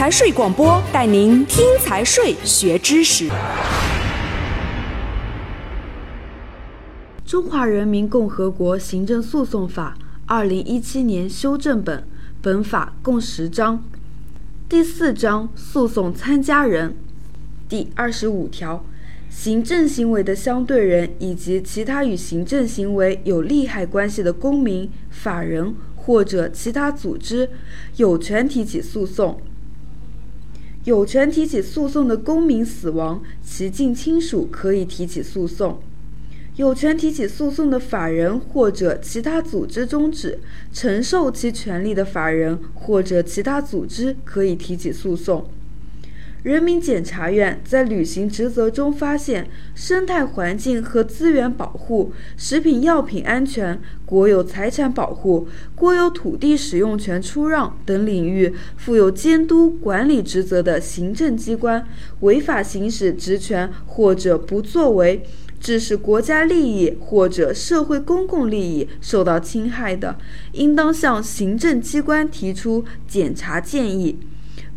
财税广播带您听财税学知识。中华人民共和国行政诉讼法二零一七年修正本，本法共十章。第四章诉讼参加人，第二十五条，行政行为的相对人以及其他与行政行为有利害关系的公民、法人或者其他组织，有权提起诉讼。有权提起诉讼的公民死亡，其近亲属可以提起诉讼。有权提起诉讼的法人或者其他组织终止承受其权利的法人或者其他组织可以提起诉讼。人民检察院在履行职责中发现生态环境和资源保护、食品药品安全、国有财产保护、国有土地使用权出让等领域负有监督管理职责的行政机关违法行使职权或者不作为。致使国家利益或者社会公共利益受到侵害的，应当向行政机关提出检查建议，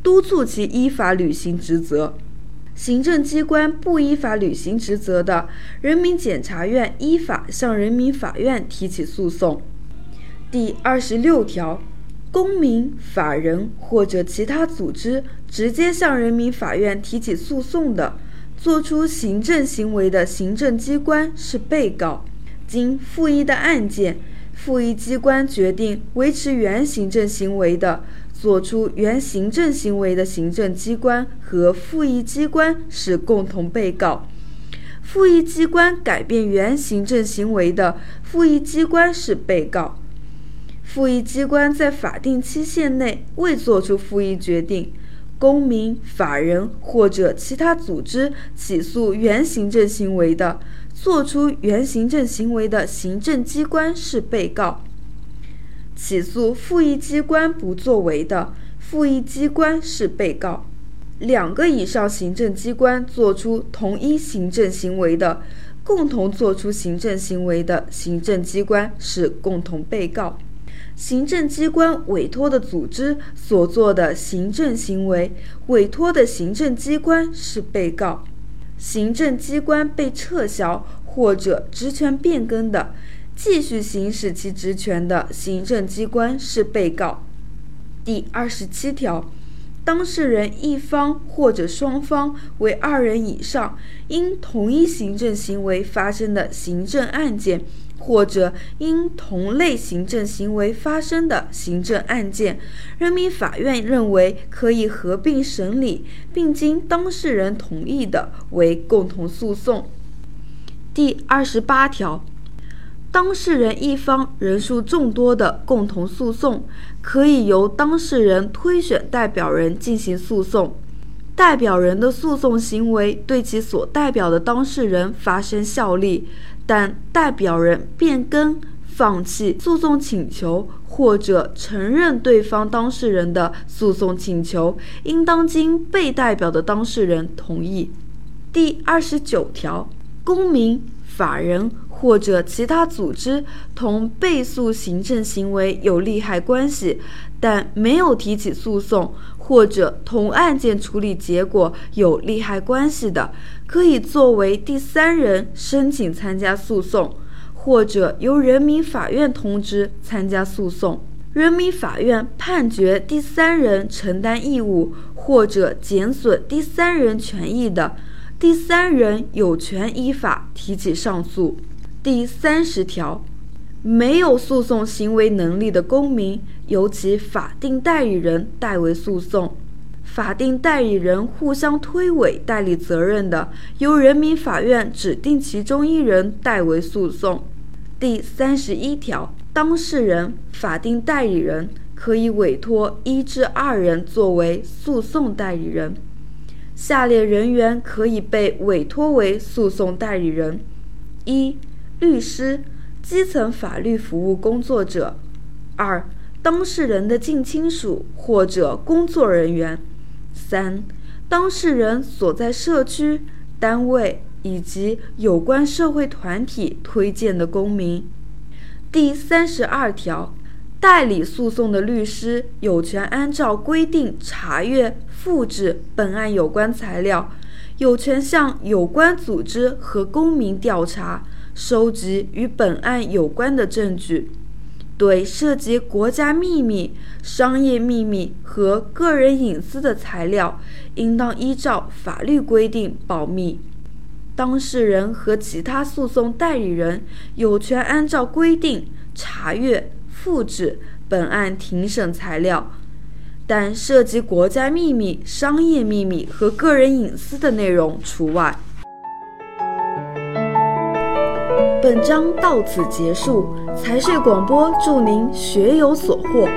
督促其依法履行职责。行政机关不依法履行职责的，人民检察院依法向人民法院提起诉讼。第二十六条，公民、法人或者其他组织直接向人民法院提起诉讼的。作出行政行为的行政机关是被告。经复议的案件，复议机关决定维持原行政行为的，作出原行政行为的行政机关和复议机关是共同被告。复议机关改变原行政行为的，复议机关是被告。复议机关在法定期限内未作出复议决定。公民、法人或者其他组织起诉原行政行为的，作出原行政行为的行政机关是被告；起诉复议机关不作为的，复议机关是被告；两个以上行政机关作出同一行政行为的，共同作出行政行为的行政机关是共同被告。行政机关委托的组织所做的行政行为，委托的行政机关是被告；行政机关被撤销或者职权变更的，继续行使其职权的行政机关是被告。第二十七条，当事人一方或者双方为二人以上，因同一行政行为发生的行政案件。或者因同类行政行为发生的行政案件，人民法院认为可以合并审理，并经当事人同意的，为共同诉讼。第二十八条，当事人一方人数众多的共同诉讼，可以由当事人推选代表人进行诉讼，代表人的诉讼行为对其所代表的当事人发生效力。但代表人变更、放弃诉讼请求或者承认对方当事人的诉讼请求，应当经被代表的当事人同意。第二十九条，公民、法人或者其他组织同被诉行政行为有利害关系，但没有提起诉讼，或者同案件处理结果有利害关系的。可以作为第三人申请参加诉讼，或者由人民法院通知参加诉讼。人民法院判决第三人承担义务或者减损第三人权益的，第三人有权依法提起上诉。第三十条，没有诉讼行为能力的公民，由其法定代理人代为诉讼。法定代理人互相推诿代理责任的，由人民法院指定其中一人代为诉讼。第三十一条，当事人、法定代理人可以委托一至二人作为诉讼代理人。下列人员可以被委托为诉讼代理人：一、律师、基层法律服务工作者；二、当事人的近亲属或者工作人员。三、当事人所在社区、单位以及有关社会团体推荐的公民。第三十二条，代理诉讼的律师有权按照规定查阅、复制本案有关材料，有权向有关组织和公民调查，收集与本案有关的证据。对涉及国家秘密、商业秘密和个人隐私的材料，应当依照法律规定保密。当事人和其他诉讼代理人有权按照规定查阅、复制本案庭审材料，但涉及国家秘密、商业秘密和个人隐私的内容除外。本章到此结束，财税广播祝您学有所获。